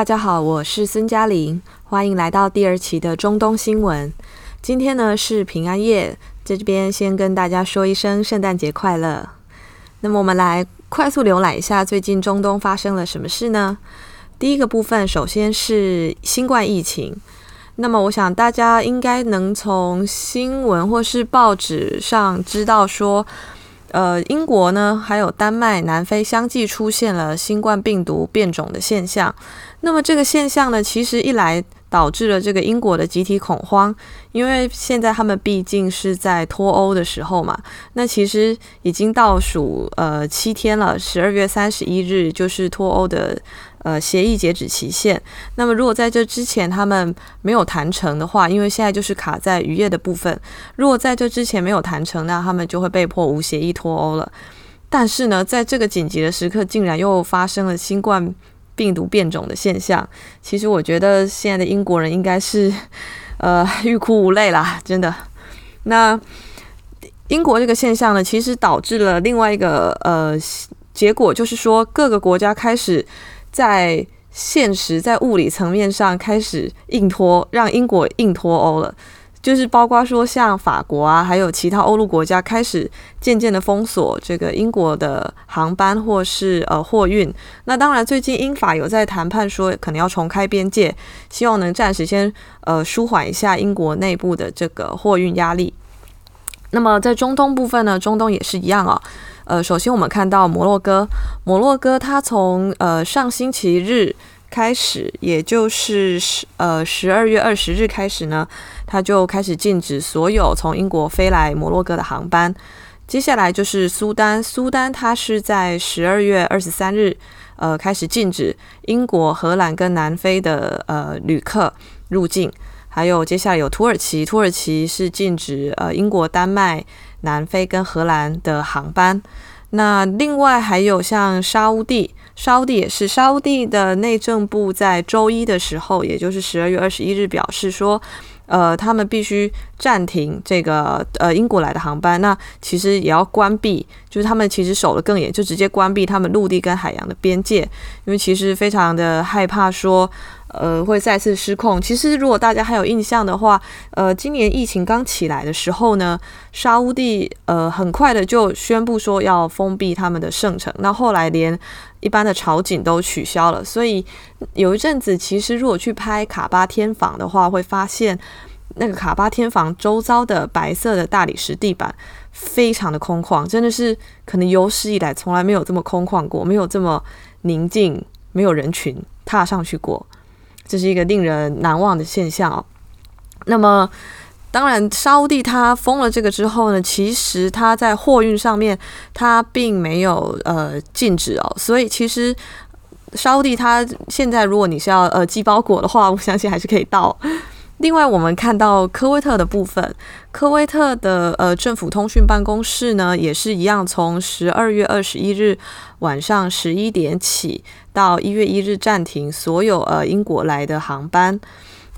大家好，我是孙嘉玲，欢迎来到第二期的中东新闻。今天呢是平安夜，在这边先跟大家说一声圣诞节快乐。那么我们来快速浏览一下最近中东发生了什么事呢？第一个部分，首先是新冠疫情。那么我想大家应该能从新闻或是报纸上知道说。呃，英国呢，还有丹麦、南非相继出现了新冠病毒变种的现象。那么这个现象呢，其实一来导致了这个英国的集体恐慌，因为现在他们毕竟是在脱欧的时候嘛。那其实已经倒数呃七天了，十二月三十一日就是脱欧的。呃，协议截止期限。那么，如果在这之前他们没有谈成的话，因为现在就是卡在渔业的部分。如果在这之前没有谈成，那他们就会被迫无协议脱欧了。但是呢，在这个紧急的时刻，竟然又发生了新冠病毒变种的现象。其实，我觉得现在的英国人应该是呃欲哭无泪啦，真的。那英国这个现象呢，其实导致了另外一个呃结果，就是说各个国家开始。在现实、在物理层面上开始硬脱，让英国硬脱欧了，就是包括说像法国啊，还有其他欧陆国家开始渐渐的封锁这个英国的航班或是呃货运。那当然，最近英法有在谈判，说可能要重开边界，希望能暂时先呃舒缓一下英国内部的这个货运压力。那么在中东部分呢，中东也是一样啊、呃，首先我们看到摩洛哥，摩洛哥它从呃上星期日开始，也就是十呃十二月二十日开始呢，它就开始禁止所有从英国飞来摩洛哥的航班。接下来就是苏丹，苏丹它是在十二月二十三日呃开始禁止英国、荷兰跟南非的呃旅客入境。还有接下来有土耳其，土耳其是禁止呃英国、丹麦。南非跟荷兰的航班，那另外还有像沙乌地，沙乌地也是沙乌地的内政部在周一的时候，也就是十二月二十一日表示说，呃，他们必须暂停这个呃英国来的航班，那其实也要关闭，就是他们其实守得更严，就直接关闭他们陆地跟海洋的边界，因为其实非常的害怕说。呃，会再次失控。其实，如果大家还有印象的话，呃，今年疫情刚起来的时候呢，沙乌地呃很快的就宣布说要封闭他们的圣城。那后来连一般的朝觐都取消了。所以有一阵子，其实如果去拍卡巴天房的话，会发现那个卡巴天房周遭的白色的大理石地板非常的空旷，真的是可能有史以来从来没有这么空旷过，没有这么宁静，没有人群踏上去过。这是一个令人难忘的现象哦。那么，当然，沙乌地它封了这个之后呢，其实它在货运上面它并没有呃禁止哦。所以，其实沙乌地它现在如果你是要呃寄包裹的话，我相信还是可以到。另外，我们看到科威特的部分，科威特的呃政府通讯办公室呢，也是一样，从十二月二十一日晚上十一点起到一月一日暂停所有呃英国来的航班。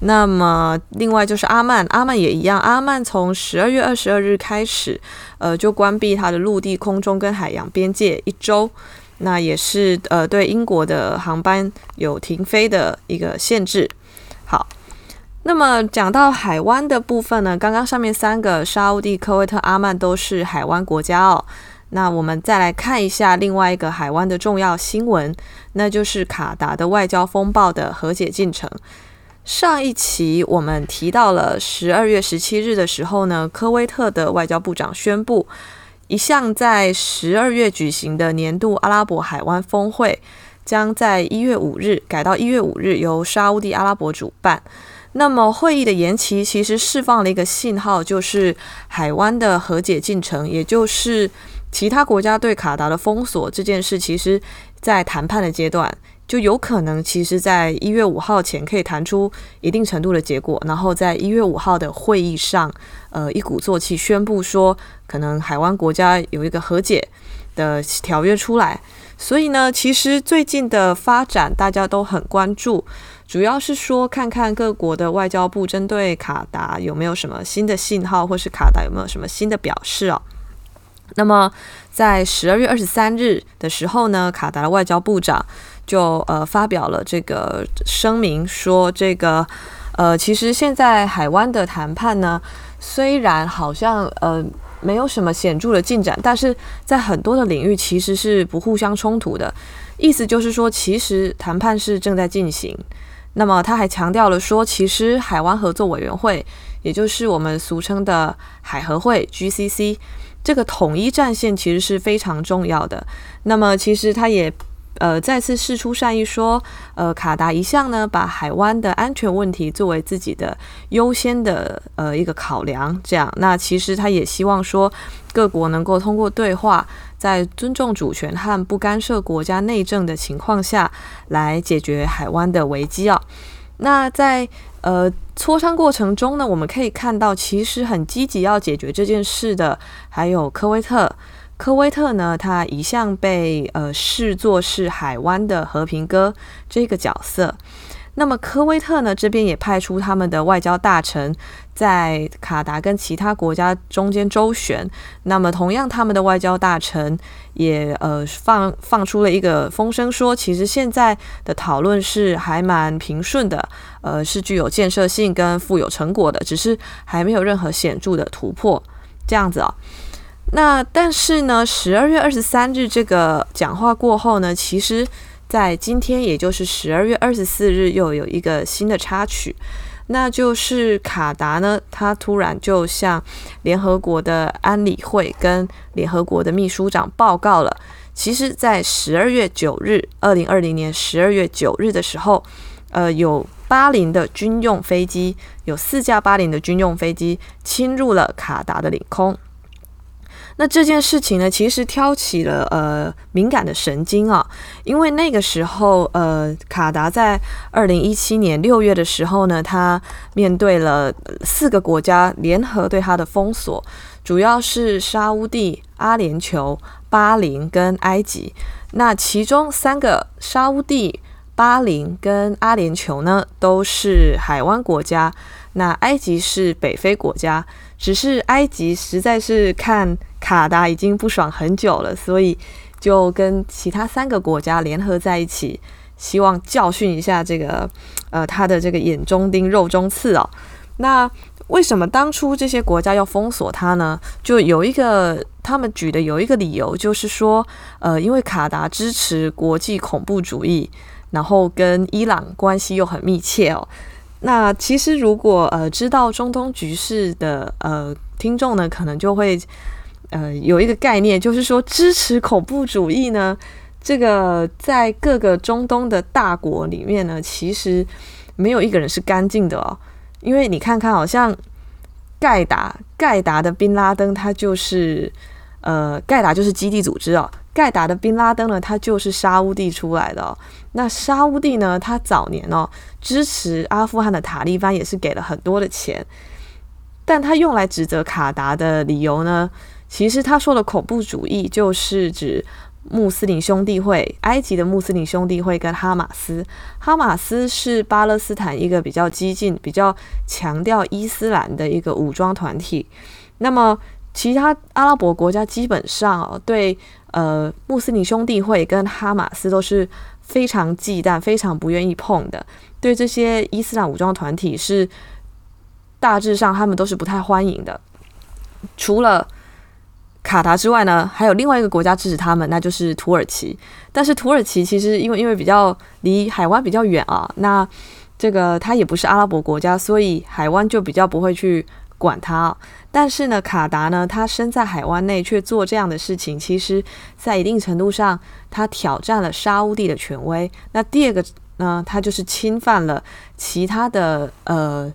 那么，另外就是阿曼，阿曼也一样，阿曼从十二月二十二日开始，呃，就关闭它的陆地、空中跟海洋边界一周。那也是呃对英国的航班有停飞的一个限制。好。那么讲到海湾的部分呢，刚刚上面三个沙乌地、科威特、阿曼都是海湾国家哦。那我们再来看一下另外一个海湾的重要新闻，那就是卡达的外交风暴的和解进程。上一期我们提到了十二月十七日的时候呢，科威特的外交部长宣布，一项在十二月举行的年度阿拉伯海湾峰会，将在一月五日改到一月五日，由沙乌地阿拉伯主办。那么会议的延期其实释放了一个信号，就是海湾的和解进程，也就是其他国家对卡达的封锁这件事，其实，在谈判的阶段就有可能，其实在一月五号前可以谈出一定程度的结果，然后在一月五号的会议上，呃，一鼓作气宣布说，可能海湾国家有一个和解的条约出来。所以呢，其实最近的发展大家都很关注。主要是说，看看各国的外交部针对卡达有没有什么新的信号，或是卡达有没有什么新的表示哦。那么在十二月二十三日的时候呢，卡达的外交部长就呃发表了这个声明，说这个呃其实现在海湾的谈判呢，虽然好像呃没有什么显著的进展，但是在很多的领域其实是不互相冲突的。意思就是说，其实谈判是正在进行。那么他还强调了说，其实海湾合作委员会，也就是我们俗称的海合会 （GCC） 这个统一战线其实是非常重要的。那么其实他也。呃，再次释出善意说，呃，卡达一向呢把海湾的安全问题作为自己的优先的呃一个考量，这样，那其实他也希望说各国能够通过对话，在尊重主权和不干涉国家内政的情况下来解决海湾的危机啊。那在呃磋商过程中呢，我们可以看到，其实很积极要解决这件事的还有科威特。科威特呢，他一向被呃视作是海湾的和平鸽这个角色。那么科威特呢这边也派出他们的外交大臣在卡达跟其他国家中间周旋。那么同样，他们的外交大臣也呃放放出了一个风声，说其实现在的讨论是还蛮平顺的，呃是具有建设性跟富有成果的，只是还没有任何显著的突破。这样子啊、那但是呢，十二月二十三日这个讲话过后呢，其实，在今天，也就是十二月二十四日，又有一个新的插曲，那就是卡达呢，他突然就向联合国的安理会跟联合国的秘书长报告了，其实，在十二月九日，二零二零年十二月九日的时候，呃，有巴林的军用飞机，有四架巴林的军用飞机侵入了卡达的领空。那这件事情呢，其实挑起了呃敏感的神经啊，因为那个时候呃，卡达在二零一七年六月的时候呢，他面对了四个国家联合对他的封锁，主要是沙乌地、阿联酋、巴林跟埃及。那其中三个沙乌地、巴林跟阿联酋呢，都是海湾国家，那埃及是北非国家，只是埃及实在是看。卡达已经不爽很久了，所以就跟其他三个国家联合在一起，希望教训一下这个呃他的这个眼中钉、肉中刺哦。那为什么当初这些国家要封锁他呢？就有一个他们举的有一个理由，就是说呃因为卡达支持国际恐怖主义，然后跟伊朗关系又很密切哦。那其实如果呃知道中东局势的呃听众呢，可能就会。呃，有一个概念，就是说支持恐怖主义呢，这个在各个中东的大国里面呢，其实没有一个人是干净的哦。因为你看看，好像盖达盖达的宾拉登，他就是呃，盖达就是基地组织哦。盖达的宾拉登呢，他就是沙乌地出来的哦。那沙乌地呢，他早年哦支持阿富汗的塔利班，也是给了很多的钱，但他用来指责卡达的理由呢？其实他说的恐怖主义就是指穆斯林兄弟会，埃及的穆斯林兄弟会跟哈马斯。哈马斯是巴勒斯坦一个比较激进、比较强调伊斯兰的一个武装团体。那么其他阿拉伯国家基本上对呃穆斯林兄弟会跟哈马斯都是非常忌惮、非常不愿意碰的。对这些伊斯兰武装团体是大致上他们都是不太欢迎的，除了。卡达之外呢，还有另外一个国家支持他们，那就是土耳其。但是土耳其其实因为因为比较离海湾比较远啊，那这个它也不是阿拉伯国家，所以海湾就比较不会去管他。但是呢，卡达呢，他身在海湾内却做这样的事情，其实在一定程度上，他挑战了沙乌地的权威。那第二个呢，他就是侵犯了其他的呃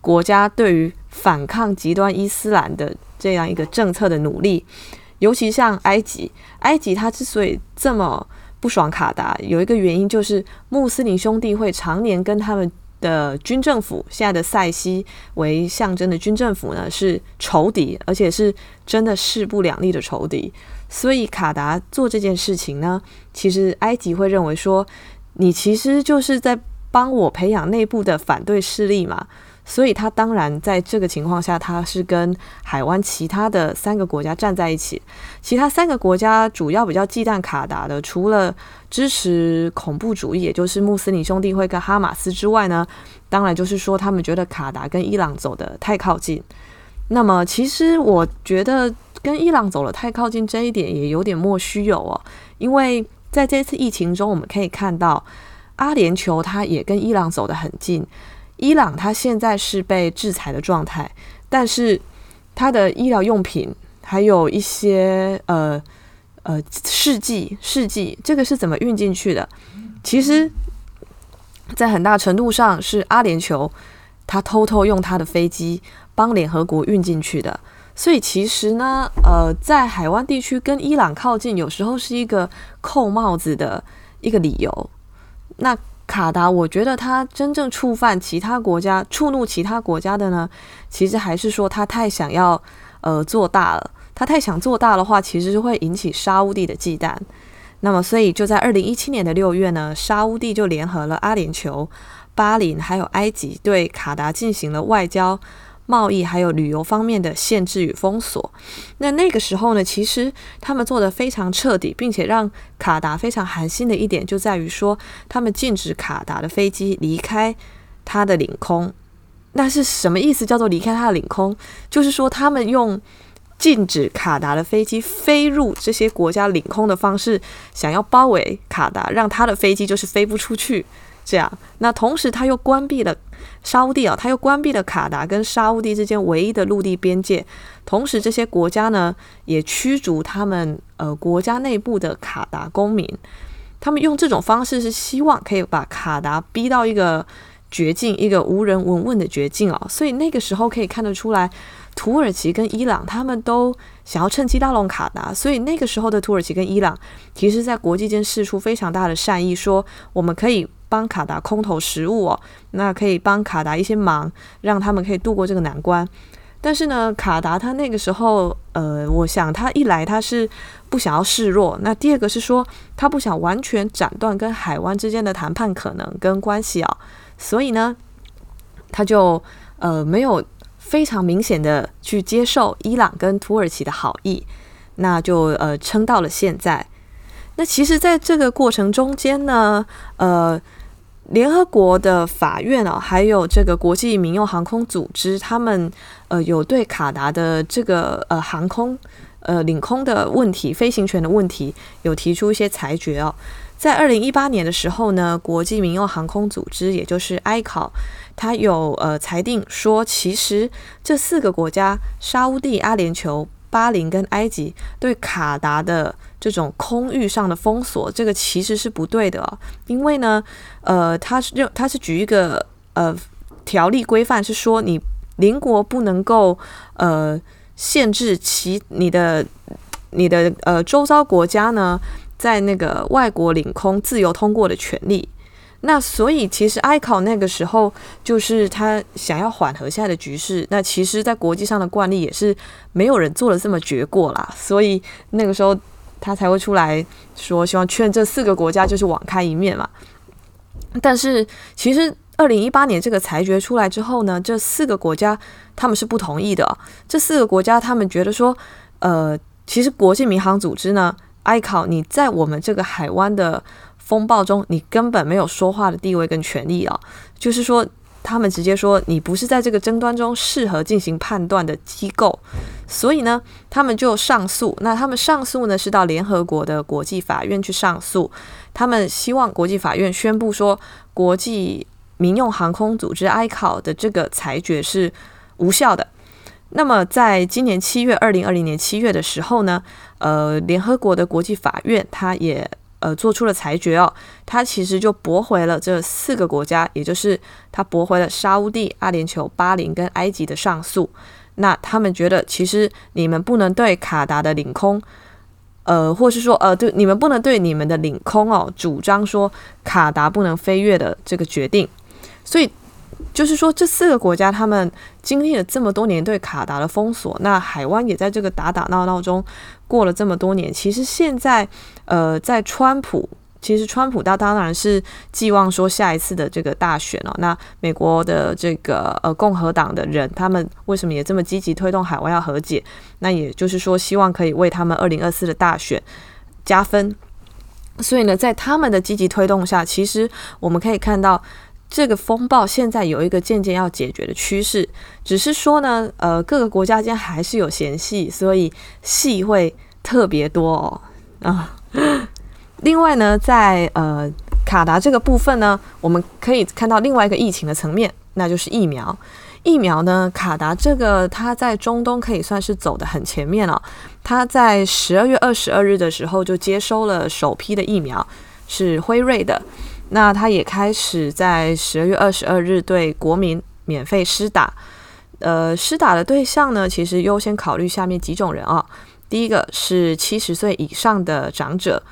国家对于反抗极端伊斯兰的。这样一个政策的努力，尤其像埃及，埃及他之所以这么不爽卡达，有一个原因就是穆斯林兄弟会常年跟他们的军政府，现在的塞西为象征的军政府呢是仇敌，而且是真的势不两立的仇敌。所以卡达做这件事情呢，其实埃及会认为说，你其实就是在帮我培养内部的反对势力嘛。所以他当然在这个情况下，他是跟海湾其他的三个国家站在一起。其他三个国家主要比较忌惮卡达的，除了支持恐怖主义，也就是穆斯林兄弟会跟哈马斯之外呢，当然就是说他们觉得卡达跟伊朗走得太靠近。那么其实我觉得跟伊朗走得太靠近这一点也有点莫须有哦，因为在这次疫情中，我们可以看到阿联酋它也跟伊朗走得很近。伊朗它现在是被制裁的状态，但是它的医疗用品还有一些呃呃试剂试剂，这个是怎么运进去的？其实，在很大程度上是阿联酋他偷偷用他的飞机帮联合国运进去的。所以其实呢，呃，在海湾地区跟伊朗靠近，有时候是一个扣帽子的一个理由。那卡达，我觉得他真正触犯其他国家、触怒其他国家的呢，其实还是说他太想要呃做大了。他太想做大的话，其实是会引起沙乌地的忌惮。那么，所以就在二零一七年的六月呢，沙乌地就联合了阿联酋、巴林还有埃及，对卡达进行了外交。贸易还有旅游方面的限制与封锁，那那个时候呢，其实他们做得非常彻底，并且让卡达非常寒心的一点就在于说，他们禁止卡达的飞机离开他的领空。那是什么意思？叫做离开他的领空，就是说他们用禁止卡达的飞机飞入这些国家领空的方式，想要包围卡达，让他的飞机就是飞不出去。这样，那同时他又关闭了沙乌地啊，他又关闭了卡达跟沙乌地之间唯一的陆地边界。同时，这些国家呢也驱逐他们呃国家内部的卡达公民。他们用这种方式是希望可以把卡达逼到一个绝境，一个无人闻问的绝境啊。所以那个时候可以看得出来，土耳其跟伊朗他们都想要趁机拉拢卡达。所以那个时候的土耳其跟伊朗，其实在国际间释出非常大的善意，说我们可以。帮卡达空投食物哦，那可以帮卡达一些忙，让他们可以度过这个难关。但是呢，卡达他那个时候，呃，我想他一来他是不想要示弱，那第二个是说他不想完全斩断跟海湾之间的谈判可能跟关系啊，所以呢，他就呃没有非常明显的去接受伊朗跟土耳其的好意，那就呃撑到了现在。那其实在这个过程中间呢，呃。联合国的法院啊，还有这个国际民用航空组织，他们呃有对卡达的这个呃航空呃领空的问题、飞行权的问题有提出一些裁决哦。在二零一八年的时候呢，国际民用航空组织，也就是 ICAO，它有呃裁定说，其实这四个国家——沙乌地、阿联酋、巴林跟埃及对卡达的这种空域上的封锁，这个其实是不对的哦，因为呢，呃，他是他是举一个呃条例规范，是说你邻国不能够呃限制其你的你的呃周遭国家呢在那个外国领空自由通过的权利。那所以，其实 ICAO 那个时候就是他想要缓和现在的局势。那其实，在国际上的惯例也是没有人做了这么绝过啦。所以那个时候他才会出来说，希望劝这四个国家就是网开一面嘛。但是，其实二零一八年这个裁决出来之后呢，这四个国家他们是不同意的。这四个国家他们觉得说，呃，其实国际民航组织呢，ICAO 你在我们这个海湾的。风暴中，你根本没有说话的地位跟权利啊！就是说，他们直接说你不是在这个争端中适合进行判断的机构，所以呢，他们就上诉。那他们上诉呢，是到联合国的国际法院去上诉。他们希望国际法院宣布说，国际民用航空组织 ICAO 的这个裁决是无效的。那么，在今年七月，二零二零年七月的时候呢，呃，联合国的国际法院他也。呃，做出了裁决哦，他其实就驳回了这四个国家，也就是他驳回了沙乌地、阿联酋、巴林跟埃及的上诉。那他们觉得，其实你们不能对卡达的领空，呃，或是说，呃，对，你们不能对你们的领空哦，主张说卡达不能飞越的这个决定。所以。就是说，这四个国家他们经历了这么多年对卡达的封锁，那海湾也在这个打打闹闹中过了这么多年。其实现在，呃，在川普其实川普他当然是寄望说下一次的这个大选哦，那美国的这个呃共和党的人，他们为什么也这么积极推动海外要和解？那也就是说，希望可以为他们二零二四的大选加分。所以呢，在他们的积极推动下，其实我们可以看到这个风暴现在有一个渐渐要解决的趋势，只是说呢，呃，各个国家间还是有嫌隙，所以戏会特别多哦啊。另外呢，在呃卡达这个部分呢，我们可以看到另外一个疫情的层面，那就是疫苗。疫苗呢，卡达这个它在中东可以算是走得很前面了。它在十二月二十二日的时候就接收了首批的疫苗，是辉瑞的。那他也开始在十二月二十二日对国民免费施打。呃，施打的对象呢，其实优先考虑下面几种人啊。第一个是七十岁以上的长者，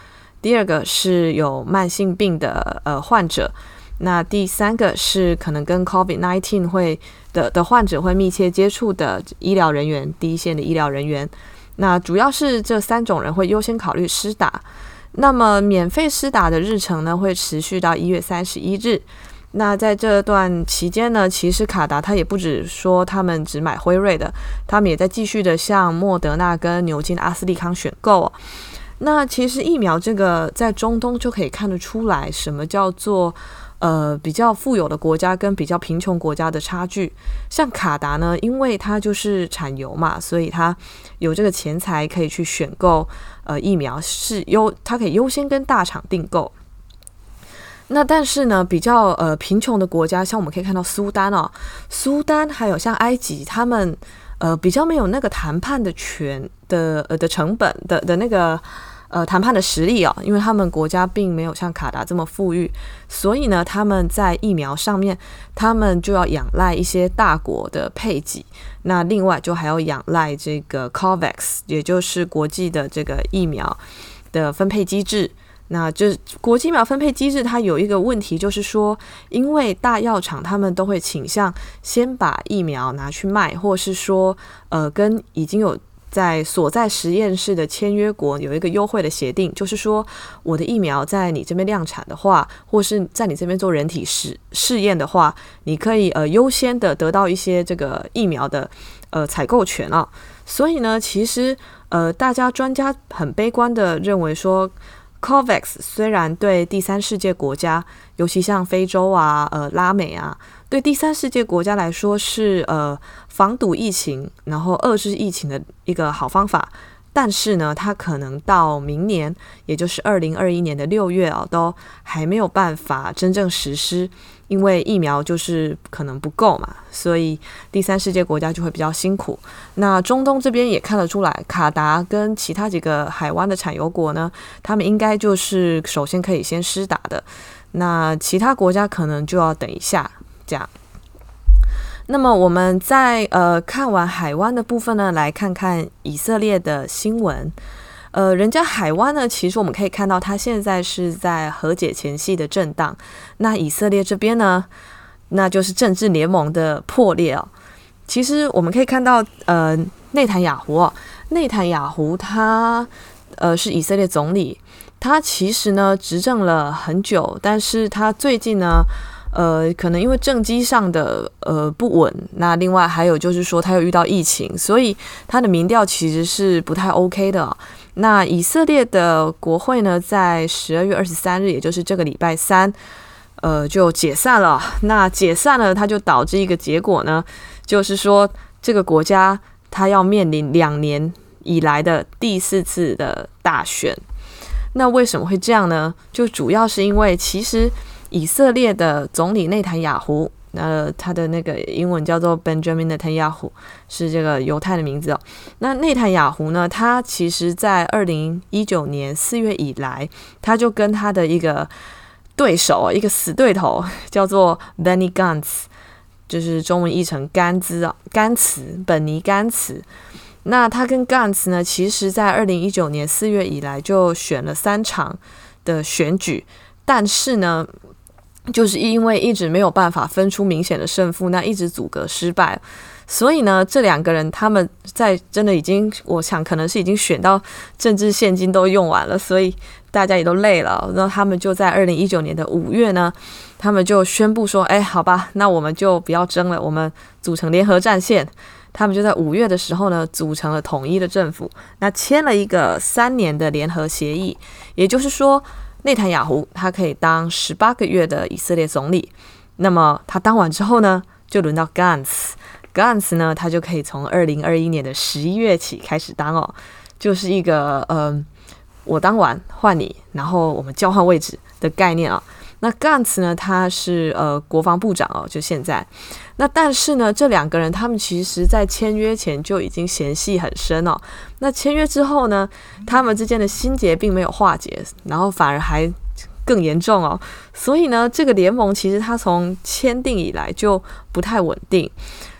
第二个是有慢性病的呃患者，那第三个是可能跟 COVID-19 会的的患者会密切接触的医疗人员，第一线的医疗人员。那主要是这三种人会优先考虑施打。那么免费施打的日程呢，会持续到一月三十一日。那在这段期间呢，其实卡达他也不止说他们只买辉瑞的，他们也在继续的向莫德纳跟牛津阿斯利康选购哦。那其实疫苗这个在中东就可以看得出来，什么叫做呃比较富有的国家跟比较贫穷国家的差距。像卡达呢，因为它就是产油嘛，所以它有这个钱财可以去选购呃疫苗，是优它可以优先跟大厂订购。那但是呢，比较呃贫穷的国家，像我们可以看到苏丹哦，苏丹还有像埃及，他们呃比较没有那个谈判的权的呃的成本的的那个呃谈判的实力哦，因为他们国家并没有像卡达这么富裕，所以呢，他们在疫苗上面，他们就要仰赖一些大国的配给，那另外就还要仰赖这个 COVAX，也就是国际的这个疫苗的分配机制。那就是国际疫苗分配机制，它有一个问题，就是说，因为大药厂他们都会倾向先把疫苗拿去卖，或是说，呃，跟已经有在所在实验室的签约国有一个优惠的协定，就是说，我的疫苗在你这边量产的话，或是在你这边做人体试试验的话，你可以呃优先的得到一些这个疫苗的呃采购权啊。所以呢，其实呃，大家专家很悲观的认为说。COVAX 虽然对第三世界国家，尤其像非洲啊、呃拉美啊，对第三世界国家来说是呃防堵疫情，然后遏制疫情的一个好方法。但是呢，它可能到明年，也就是二零二一年的六月啊，都还没有办法真正实施，因为疫苗就是可能不够嘛，所以第三世界国家就会比较辛苦。那中东这边也看得出来，卡达跟其他几个海湾的产油国呢，他们应该就是首先可以先施打的，那其他国家可能就要等一下这样。那么我们在呃看完海湾的部分呢，来看看以色列的新闻。呃，人家海湾呢，其实我们可以看到，它现在是在和解前夕的震荡。那以色列这边呢，那就是政治联盟的破裂哦。其实我们可以看到，呃，内塔尼亚胡哦，内塔尼亚胡他呃是以色列总理，他其实呢执政了很久，但是他最近呢。呃，可能因为政绩上的呃不稳，那另外还有就是说他又遇到疫情，所以他的民调其实是不太 OK 的。那以色列的国会呢，在十二月二十三日，也就是这个礼拜三，呃，就解散了。那解散了，它就导致一个结果呢，就是说这个国家它要面临两年以来的第四次的大选。那为什么会这样呢？就主要是因为其实。以色列的总理内塔雅胡，呃，他的那个英文叫做 Benjamin Netanyahu，是这个犹太的名字哦。那内塔尼亚胡呢，他其实在二零一九年四月以来，他就跟他的一个对手，一个死对头，叫做 Benny Gantz，就是中文译成甘兹啊，甘茨，本尼甘茨。那他跟 Gantz 呢，其实在二零一九年四月以来就选了三场的选举，但是呢，就是因为一直没有办法分出明显的胜负，那一直阻隔失败，所以呢，这两个人他们在真的已经，我想可能是已经选到政治现金都用完了，所以大家也都累了，然后他们就在二零一九年的五月呢，他们就宣布说：“哎，好吧，那我们就不要争了，我们组成联合战线。”他们就在五月的时候呢，组成了统一的政府，那签了一个三年的联合协议，也就是说，内塔雅胡他可以当十八个月的以色列总理。那么他当完之后呢，就轮到 Gans，Gans 呢，他就可以从二零二一年的十一月起开始当哦，就是一个嗯，我当完换你，然后我们交换位置的概念啊、那 Gantz 呢，他是呃国防部长哦，就现在。那但是呢，这两个人他们其实在签约前就已经嫌隙很深哦。那签约之后呢，他们之间的心结并没有化解，然后反而还更严重哦。所以呢，这个联盟其实它从签订以来就不太稳定。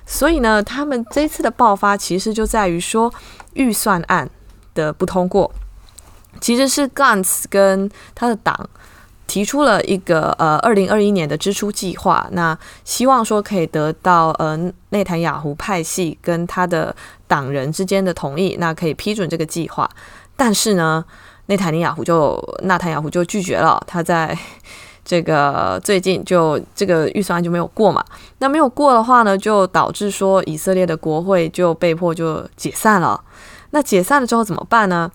所以呢，他们这次的爆发其实就在于说预算案的不通过，其实是 Gantz 跟他的党。提出了一个呃，二零二一年的支出计划，那希望说可以得到呃内塔尼亚胡派系跟他的党人之间的同意，那可以批准这个计划。但是呢，内塔尼亚胡就纳坦雅胡就拒绝了，他在 这个最近就这个预算案就没有过嘛。那没有过的话呢，就导致说以色列的国会就被迫就解散了。那解散了之后怎么办呢？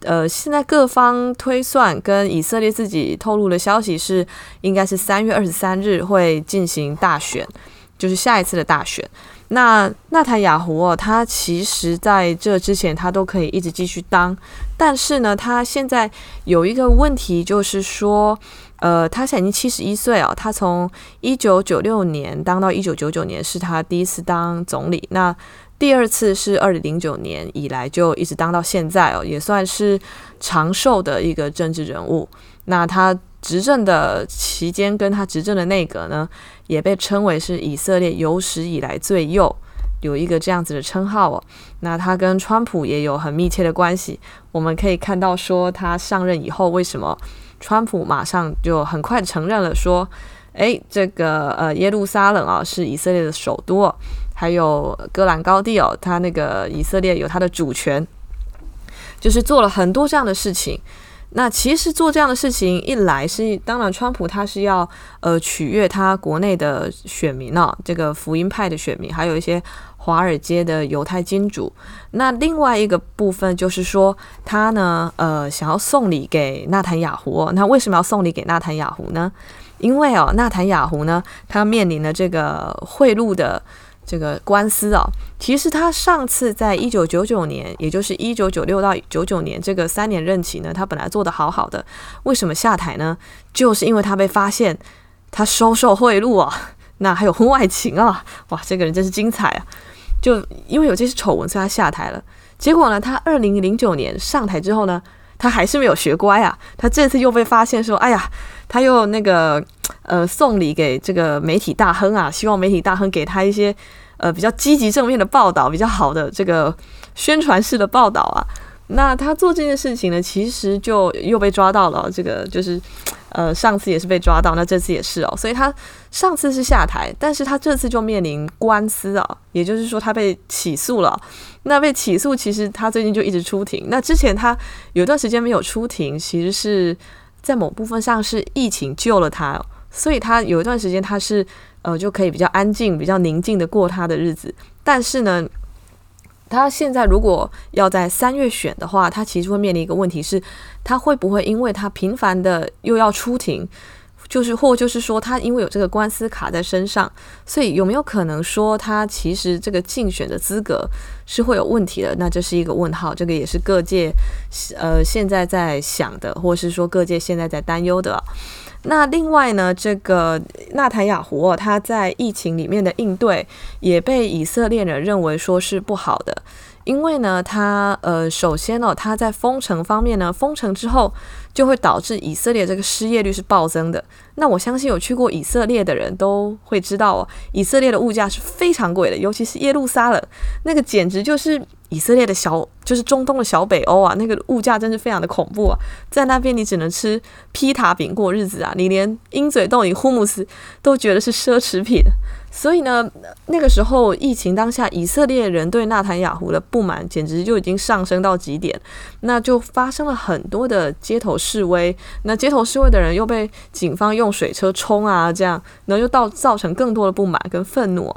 呃，现在各方推算跟以色列自己透露的消息是，应该是三月二十三日会进行大选，就是下一次的大选。那纳坦雅胡哦，他其实在这之前他都可以一直继续当，但是呢，他现在有一个问题，就是说，呃，他现在已经七十一岁哦，他从一九九六年当到一九九九年是他第一次当总理，那。第二次是二零零九年以来就一直当到现在哦，也算是长寿的一个政治人物。那他执政的期间，跟他执政的内阁呢，也被称为是以色列有史以来最右，有一个这样子的称号哦。那他跟川普也有很密切的关系。我们可以看到说，他上任以后，为什么川普马上就很快承认了说，诶，这个呃耶路撒冷啊是以色列的首都。还有戈兰高地哦，他那个以色列有他的主权，就是做了很多这样的事情。那其实做这样的事情，一来是当然，川普他是要呃取悦他国内的选民哦，这个福音派的选民，还有一些华尔街的犹太金主。那另外一个部分就是说，他呢呃想要送礼给纳坦雅胡。那为什么要送礼给纳坦雅胡呢？因为哦，纳坦雅胡呢，他面临了这个贿赂的。这个官司啊，其实他上次在一九九九年，也就是一九九六到九九年这个三年任期呢，他本来做得好好的，为什么下台呢？就是因为他被发现他收受贿赂啊，那还有婚外情啊，哇，这个人真是精彩啊！就因为有这些丑闻，所以他下台了。结果呢，他二零零九年上台之后呢，他还是没有学乖啊，他这次又被发现说，哎呀，他又那个。呃，送礼给这个媒体大亨啊，希望媒体大亨给他一些呃比较积极正面的报道，比较好的这个宣传式的报道啊。那他做这件事情呢，其实就又被抓到了。这个就是呃上次也是被抓到，那这次也是哦。所以他上次是下台，但是他这次就面临官司啊，也就是说他被起诉了。那被起诉，其实他最近就一直出庭。那之前他有段时间没有出庭，其实是在某部分上是疫情救了他。所以他有一段时间，他是呃就可以比较安静、比较宁静的过他的日子。但是呢，他现在如果要在三月选的话，他其实会面临一个问题是，他会不会因为他频繁的又要出庭，就是或就是说他因为有这个官司卡在身上，所以有没有可能说他其实这个竞选的资格是会有问题的？那这是一个问号，这个也是各界呃现在在想的，或是说各界现在在担忧的。那另外呢，这个纳坦雅胡哦，他在疫情里面的应对也被以色列人认为说是不好的，因为呢，他呃，首先哦，他在封城方面呢，封城之后就会导致以色列这个失业率是暴增的。那我相信有去过以色列的人都会知道哦，以色列的物价是非常贵的，尤其是耶路撒冷，那个简直就是以色列的小，就是中东的小北欧啊，那个物价真是非常的恐怖啊！在那边你只能吃披萨饼过日子啊，你连鹰嘴豆、你 hummus 都觉得是奢侈品。所以呢，那个时候疫情当下，以色列人对纳坦雅胡的不满简直就已经上升到极点，那就发生了很多的街头示威。那街头示威的人又被警方用水车冲啊，这样，然后又到造成更多的不满跟愤怒。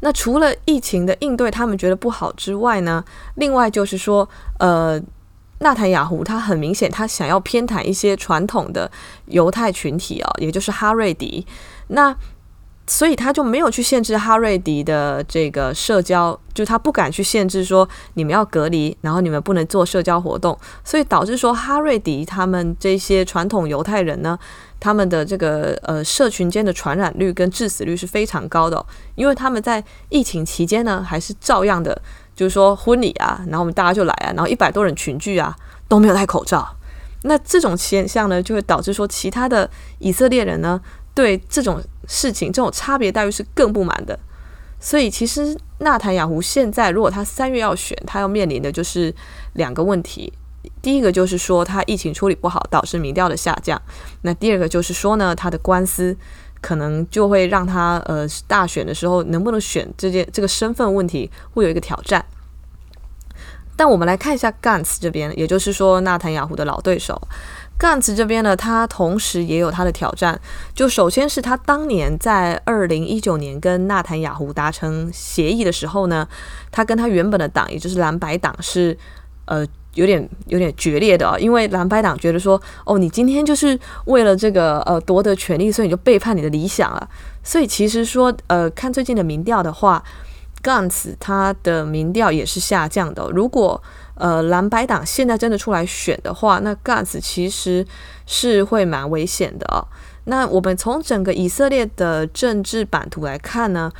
那除了疫情的应对，他们觉得不好之外呢，另外就是说，呃，纳坦雅胡他很明显他想要偏袒一些传统的犹太群体哦，也就是哈瑞迪。那所以他就没有去限制哈瑞迪的这个社交，就他不敢去限制说你们要隔离，然后你们不能做社交活动，所以导致说哈瑞迪他们这些传统犹太人呢，他们的这个呃社群间的传染率跟致死率是非常高的，因为他们在疫情期间呢，还是照样的，就是说婚礼啊，然后我们大家就来啊，然后一百多人群聚啊，都没有戴口罩，那这种现象呢，就会导致说其他的以色列人呢，对这种事情，这种差别待遇是更不满的。所以，其实纳坦雅胡现在，如果他三月要选，他要面临的就是两个问题。第一个就是说，他疫情处理不好，导致民调的下降。那第二个就是说呢，他的官司可能就会让他呃大选的时候能不能选这件这个身份问题会有一个挑战。但我们来看一下 Gans 这边，也就是说纳坦雅胡的老对手。甘茨这边呢，他同时也有他的挑战。就首先是他当年在二零一九年跟纳坦雅胡达成协议的时候呢，他跟他原本的党，也就是蓝白党是呃有点有点决裂的哦，因为蓝白党觉得说，哦，你今天就是为了这个呃夺得权力，所以你就背叛你的理想了。所以其实说呃看最近的民调的话，甘茨他的民调也是下降的。如果呃，蓝白党现在真的出来选的话，那 g a s 其实是会蛮危险的哦。那我们从整个以色列的政治版图来看呢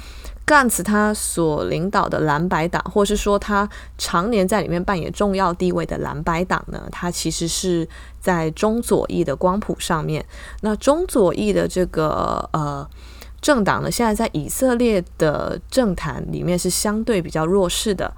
甘茨他所领导的蓝白党，或是说他常年在里面扮演重要地位的蓝白党呢，他其实是在中左翼的光谱上面。那中左翼的这个呃政党呢，现在在以色列的政坛里面是相对比较弱势的。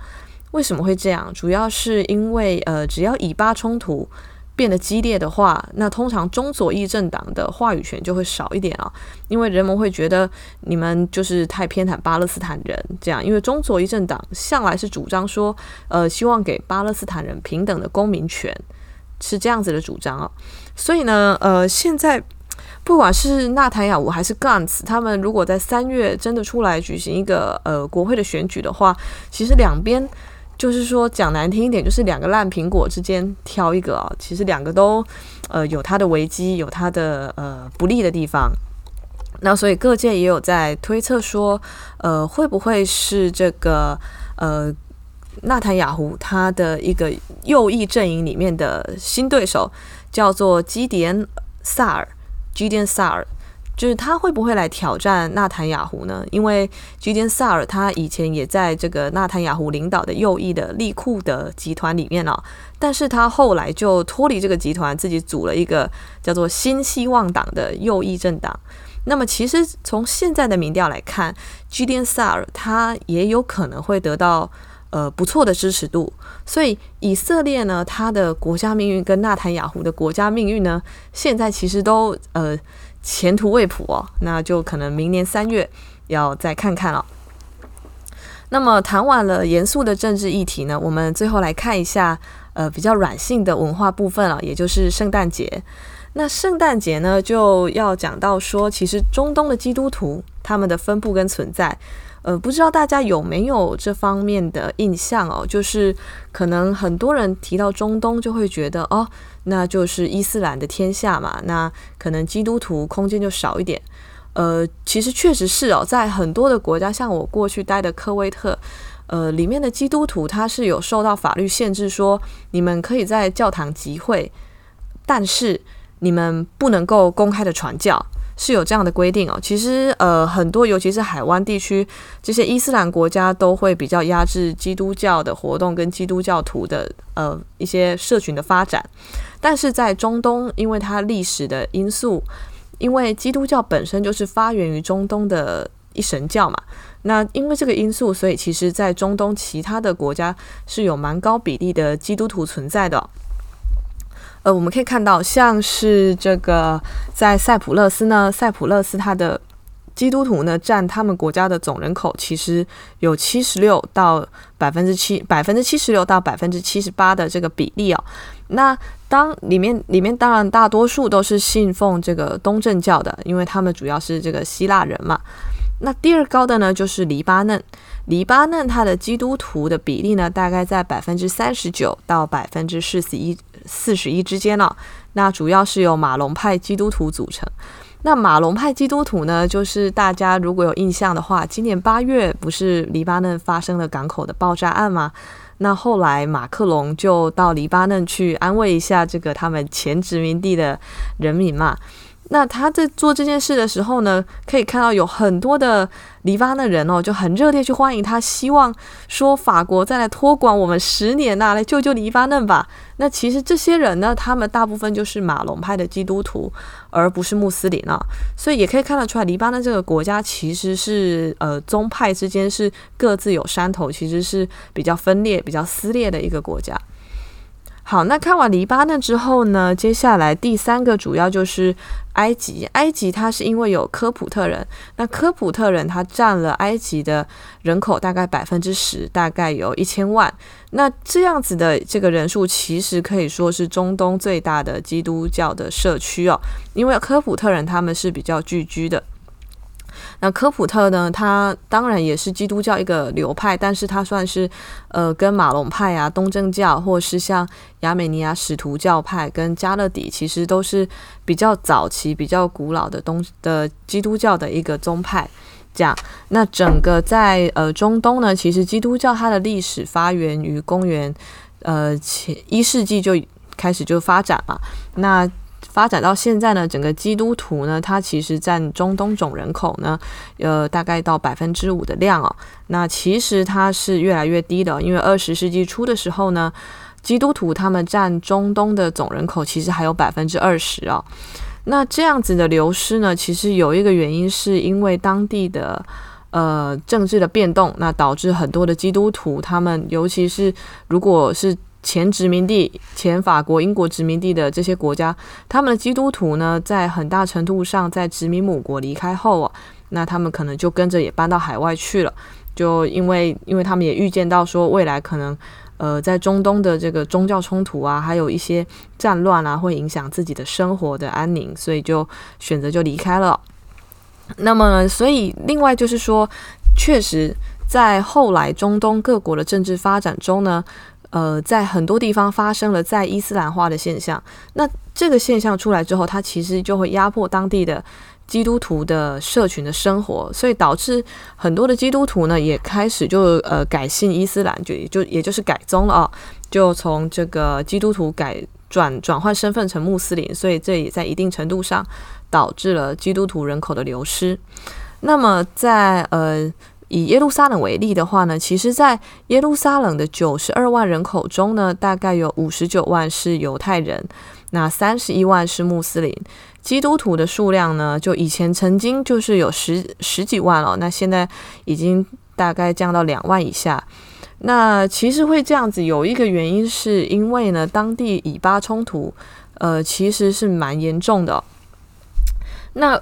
为什么会这样？主要是因为，呃，只要以巴冲突变得激烈的话，那通常中左翼政党的话语权就会少一点啊。因为人们会觉得你们就是太偏袒巴勒斯坦人，这样。因为中左翼政党向来是主张说，呃，希望给巴勒斯坦人平等的公民权，是这样子的主张啊。所以呢，呃，现在不管是纳坦雅胡还是 Gantz，他们如果在三月真的出来举行一个呃国会的选举的话，其实两边。就是说，讲难听一点，就是两个烂苹果之间挑一个啊。其实两个都，呃，有它的危机，有它的呃不利的地方。那所以各界也有在推测说，呃，会不会是这个呃纳坦雅胡他的一个右翼阵营里面的新对手，叫做基迪恩·萨尔，基迪恩·萨尔。就是他会不会来挑战纳坦雅胡呢？因为吉迪恩·萨尔他以前也在这个纳坦雅胡领导的右翼的利库德集团里面哦，但是他后来就脱离这个集团，自己组了一个叫做新希望党的右翼政党。那么其实从现在的民调来看，吉迪恩·萨尔他也有可能会得到呃不错的支持度。所以以色列呢，他的国家命运跟纳坦雅胡的国家命运呢，现在其实都呃。前途未卜哦，那就可能明年三月要再看看了。那么谈完了严肃的政治议题呢，我们最后来看一下呃比较软性的文化部分了，也就是圣诞节。那圣诞节呢就要讲到说，其实中东的基督徒他们的分布跟存在。呃，不知道大家有没有这方面的印象哦？就是可能很多人提到中东，就会觉得哦，那就是伊斯兰的天下嘛，那可能基督徒空间就少一点。呃，其实确实是哦，在很多的国家，像我过去待的科威特，呃，里面的基督徒他是有受到法律限制，说你们可以在教堂集会，但是你们不能够公开的传教。是有这样的规定哦。其实，呃，很多尤其是海湾地区这些伊斯兰国家都会比较压制基督教的活动跟基督教徒的呃一些社群的发展。但是在中东，因为它历史的因素，因为基督教本身就是发源于中东的一神教嘛。那因为这个因素，所以其实在中东其他的国家是有蛮高比例的基督徒存在的。呃，我们可以看到，像是这个在塞浦路斯呢，塞浦路斯它的基督徒呢占他们国家的总人口，其实有七十六到百分之七百分之七十六到百分之七十八的这个比例哦。那当里面里面当然大多数都是信奉这个东正教的，因为他们主要是这个希腊人嘛。那第二高的呢就是黎巴嫩，黎巴嫩它的基督徒的比例呢大概在百分之三十九到百分之四十一。四十一之间了，那主要是由马龙派基督徒组成。那马龙派基督徒呢，就是大家如果有印象的话，今年八月不是黎巴嫩发生了港口的爆炸案吗？那后来马克龙就到黎巴嫩去安慰一下这个他们前殖民地的人民嘛。那他在做这件事的时候呢，可以看到有很多的黎巴嫩人哦，就很热烈去欢迎他，希望说法国再来托管我们十年呐、来救救黎巴嫩吧。那其实这些人呢，他们大部分就是马龙派的基督徒，而不是穆斯林啊。所以也可以看得出来，黎巴嫩这个国家其实是呃宗派之间是各自有山头，其实是比较分裂、比较撕裂的一个国家。好，那看完黎巴嫩之后呢，接下来第三个主要就是埃及。埃及它是因为有科普特人，那科普特人他占了埃及的人口大概百分之十，大概有一千万。那这样子的这个人数，其实可以说是中东最大的基督教的社区哦，因为科普特人他们是比较聚居的。那科普特呢，它当然也是基督教一个流派，但是它算是呃跟马龙派啊、东正教，或是像亚美尼亚使徒教派跟加勒底，其实都是比较早期、比较古老的东的基督教的一个宗派。这样，那整个在呃中东呢，其实基督教它的历史发源于公元呃前一世纪就开始就发展了。那发展到现在呢，整个基督徒呢，它其实占中东总人口呢，呃，大概到百分之五的量哦。那其实它是越来越低的，因为二十世纪初的时候呢，基督徒他们占中东的总人口其实还有百分之二十哦。那这样子的流失呢，其实有一个原因是因为当地的呃政治的变动，那导致很多的基督徒他们，尤其是如果是。前殖民地、前法国、英国殖民地的这些国家，他们的基督徒呢，在很大程度上，在殖民母国离开后啊，那他们可能就跟着也搬到海外去了。就因为，因为他们也预见到说，未来可能，呃，在中东的这个宗教冲突啊，还有一些战乱啊，会影响自己的生活的安宁，所以就选择就离开了。那么，所以另外就是说，确实在后来中东各国的政治发展中呢。呃，在很多地方发生了在伊斯兰化的现象。那这个现象出来之后，它其实就会压迫当地的基督徒的社群的生活，所以导致很多的基督徒呢也开始就呃改信伊斯兰，就也就也就是改宗了啊，就从这个基督徒改转转换身份成穆斯林，所以这也在一定程度上导致了基督徒人口的流失。那么在呃。以耶路撒冷为例的话呢，其实，在耶路撒冷的九十二万人口中呢，大概有五十九万是犹太人，那三十一万是穆斯林。基督徒的数量呢，就以前曾经就是有十十几万了，那现在已经大概降到两万以下。那其实会这样子，有一个原因是因为呢，当地以巴冲突，呃，其实是蛮严重的。那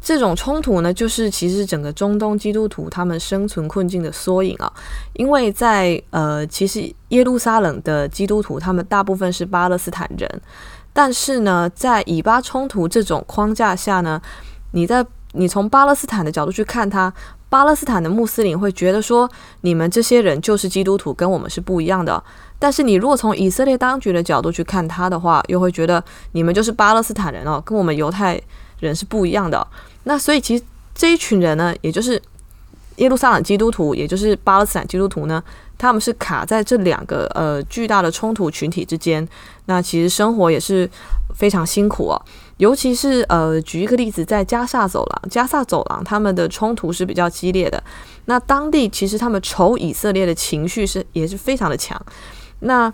这种冲突呢，就是其实整个中东基督徒他们生存困境的缩影啊。因为在呃，其实耶路撒冷的基督徒他们大部分是巴勒斯坦人，但是呢，在以巴冲突这种框架下呢，你在你从巴勒斯坦的角度去看他，巴勒斯坦的穆斯林会觉得说，你们这些人就是基督徒，跟我们是不一样的。但是你如果从以色列当局的角度去看他的话，又会觉得你们就是巴勒斯坦人哦，跟我们犹太人是不一样的。那所以其实这一群人呢，也就是耶路撒冷基督徒，也就是巴勒斯坦基督徒呢，他们是卡在这两个呃巨大的冲突群体之间。那其实生活也是非常辛苦哦，尤其是呃举一个例子，在加萨走廊，加萨走廊他们的冲突是比较激烈的。那当地其实他们仇以色列的情绪是也是非常的强。那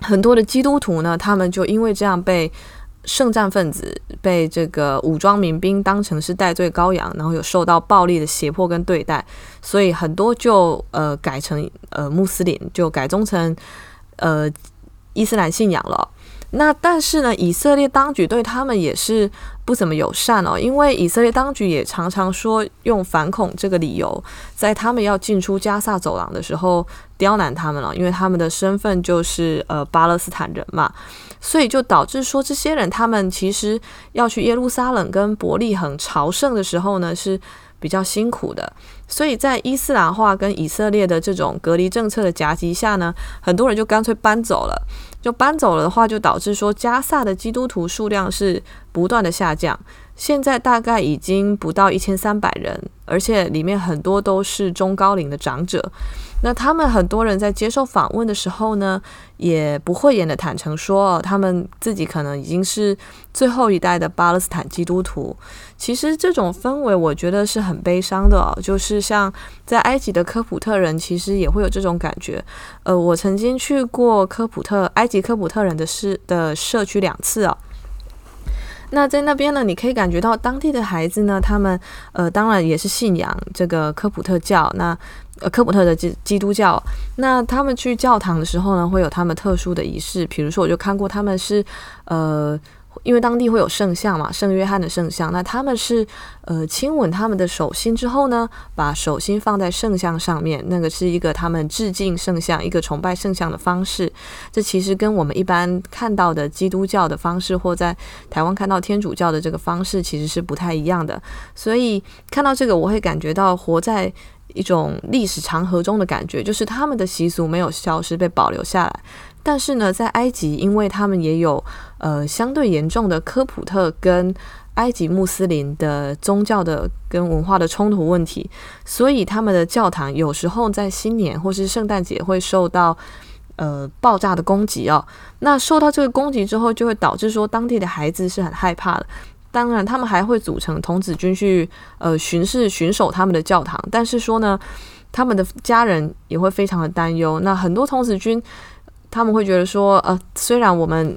很多的基督徒呢，他们就因为这样被。圣战分子被这个武装民兵当成是戴罪羔羊，然后有受到暴力的胁迫跟对待，所以很多就呃改成呃穆斯林，就改宗成呃伊斯兰信仰了。那但是呢，以色列当局对他们也是不怎么友善哦，因为以色列当局也常常说用反恐这个理由，在他们要进出加萨走廊的时候刁难他们了，因为他们的身份就是呃巴勒斯坦人嘛，所以就导致说这些人他们其实要去耶路撒冷跟伯利恒朝圣的时候呢是比较辛苦的，所以在伊斯兰化跟以色列的这种隔离政策的夹击下呢，很多人就干脆搬走了。就搬走了的话，就导致说加萨的基督徒数量是不断的下降，现在大概已经不到一千三百人，而且里面很多都是中高龄的长者。那他们很多人在接受访问的时候呢，也不讳言的坦诚说，哦他们自己可能已经是最后一代的巴勒斯坦基督徒。其实这种氛围，我觉得是很悲伤的哦。就是像在埃及的科普特人，其实也会有这种感觉。呃，我曾经去过科普特埃及科普特人的市的社区两次哦。那在那边呢，你可以感觉到当地的孩子呢，他们呃，当然也是信仰这个科普特教，那呃科普特的基基督教。那他们去教堂的时候呢，会有他们特殊的仪式，比如说我就看过他们是呃。因为当地会有圣像嘛，圣约翰的圣像，那他们是呃亲吻他们的手心之后呢，把手心放在圣像上面，那个是一个他们致敬圣像、一个崇拜圣像的方式。这其实跟我们一般看到的基督教的方式，或在台湾看到天主教的这个方式，其实是不太一样的。所以看到这个，我会感觉到活在一种历史长河中的感觉，就是他们的习俗没有消失，被保留下来。但是呢，在埃及，因为他们也有呃相对严重的科普特跟埃及穆斯林的宗教的跟文化的冲突问题，所以他们的教堂有时候在新年或是圣诞节会受到呃爆炸的攻击哦。那受到这个攻击之后，就会导致说当地的孩子是很害怕的。当然，他们还会组成童子军去呃巡视巡守他们的教堂，但是说呢，他们的家人也会非常的担忧。那很多童子军。他们会觉得说，呃，虽然我们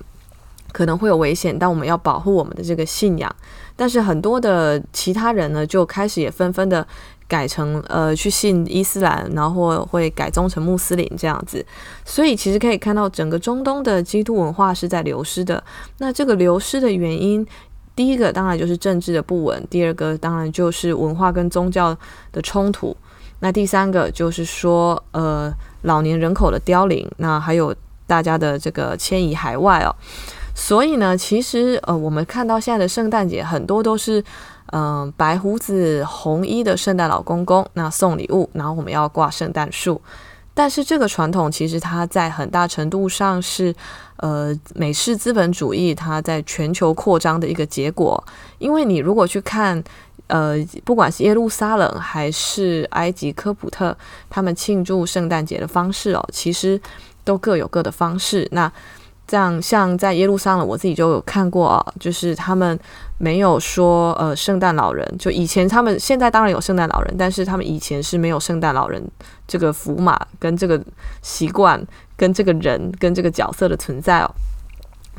可能会有危险，但我们要保护我们的这个信仰。但是很多的其他人呢，就开始也纷纷的改成呃去信伊斯兰，然后会改宗成穆斯林这样子。所以其实可以看到，整个中东的基督文化是在流失的。那这个流失的原因，第一个当然就是政治的不稳，第二个当然就是文化跟宗教的冲突。那第三个就是说，呃，老年人口的凋零，那还有。大家的这个迁移海外哦，所以呢，其实呃，我们看到现在的圣诞节很多都是嗯、白胡子红衣的圣诞老公公，那送礼物，然后我们要挂圣诞树。但是这个传统其实它在很大程度上是呃美式资本主义它在全球扩张的一个结果，因为你如果去看呃，不管是耶路撒冷还是埃及科普特，他们庆祝圣诞节的方式哦，其实。都各有各的方式。那这样，像在耶路撒冷，我自己就有看过啊，就是他们没有说呃，圣诞老人。就以前他们现在当然有圣诞老人，但是他们以前是没有圣诞老人这个符码跟这个习惯跟这个人跟这个角色的存在哦。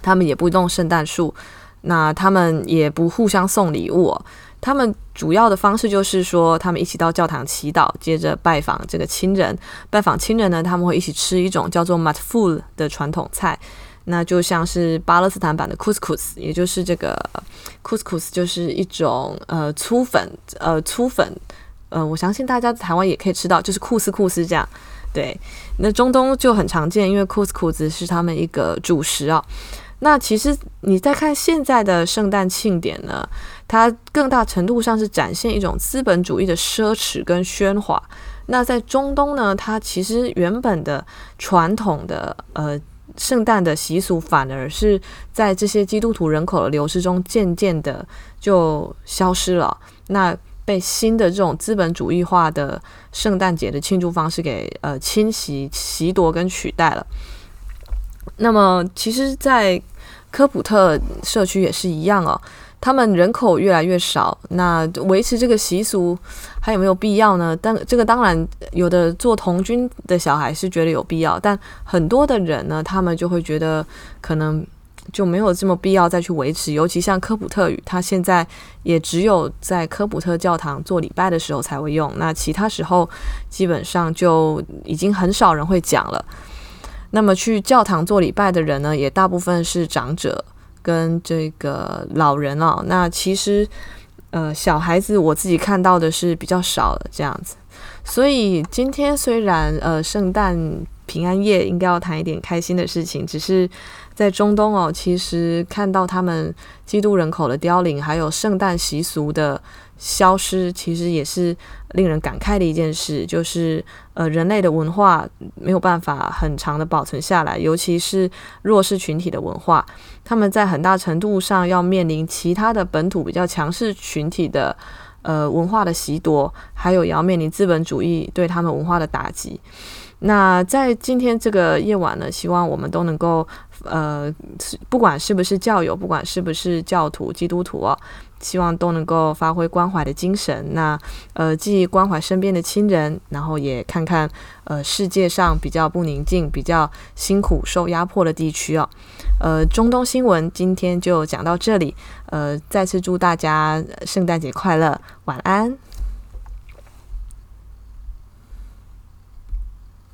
他们也不弄圣诞树，那他们也不互相送礼物哦。他们主要的方式就是说，他们一起到教堂祈祷，接着拜访这个亲人。拜访亲人呢，他们会一起吃一种叫做 matfoul 的传统菜，那就像是巴勒斯坦版的 couscous，也就是这个 couscous 就是一种呃粗粉，呃粗粉，呃我相信大家在台湾也可以吃到，就是库斯库斯这样。对，那中东就很常见，因为 couscous 是他们一个主食啊。那其实你再看现在的圣诞庆典呢，它更大程度上是展现一种资本主义的奢侈跟喧哗。那在中东呢，它其实原本的传统的呃圣诞的习俗，反而是在这些基督徒人口的流失中，渐渐的就消失了。那被新的这种资本主义化的圣诞节的庆祝方式给呃侵袭、袭夺跟取代了。那么，其实，在科普特社区也是一样哦。他们人口越来越少，那维持这个习俗还有没有必要呢？但这个当然，有的做童军的小孩是觉得有必要，但很多的人呢，他们就会觉得可能就没有这么必要再去维持。尤其像科普特语，它现在也只有在科普特教堂做礼拜的时候才会用，那其他时候基本上就已经很少人会讲了。那么去教堂做礼拜的人呢，也大部分是长者跟这个老人哦。那其实呃，小孩子我自己看到的是比较少的这样子。所以今天虽然呃圣诞平安夜应该要谈一点开心的事情，只是在中东哦，其实看到他们基督人口的凋零，还有圣诞习俗的消失，其实也是令人感慨的一件事。就是呃人类的文化没有办法很长的保存下来，尤其是弱势群体的文化，他们在很大程度上要面临其他的本土比较强势群体的。呃，文化的袭夺，还有也要面临资本主义对他们文化的打击。那在今天这个夜晚呢，希望我们都能够，呃，不管是不是教友，不管是不是教徒、基督徒哦，希望都能够发挥关怀的精神。那呃，既关怀身边的亲人，然后也看看呃世界上比较不宁静、比较辛苦、受压迫的地区哦。呃，中东新闻今天就讲到这里。呃，再次祝大家圣诞节快乐，晚安。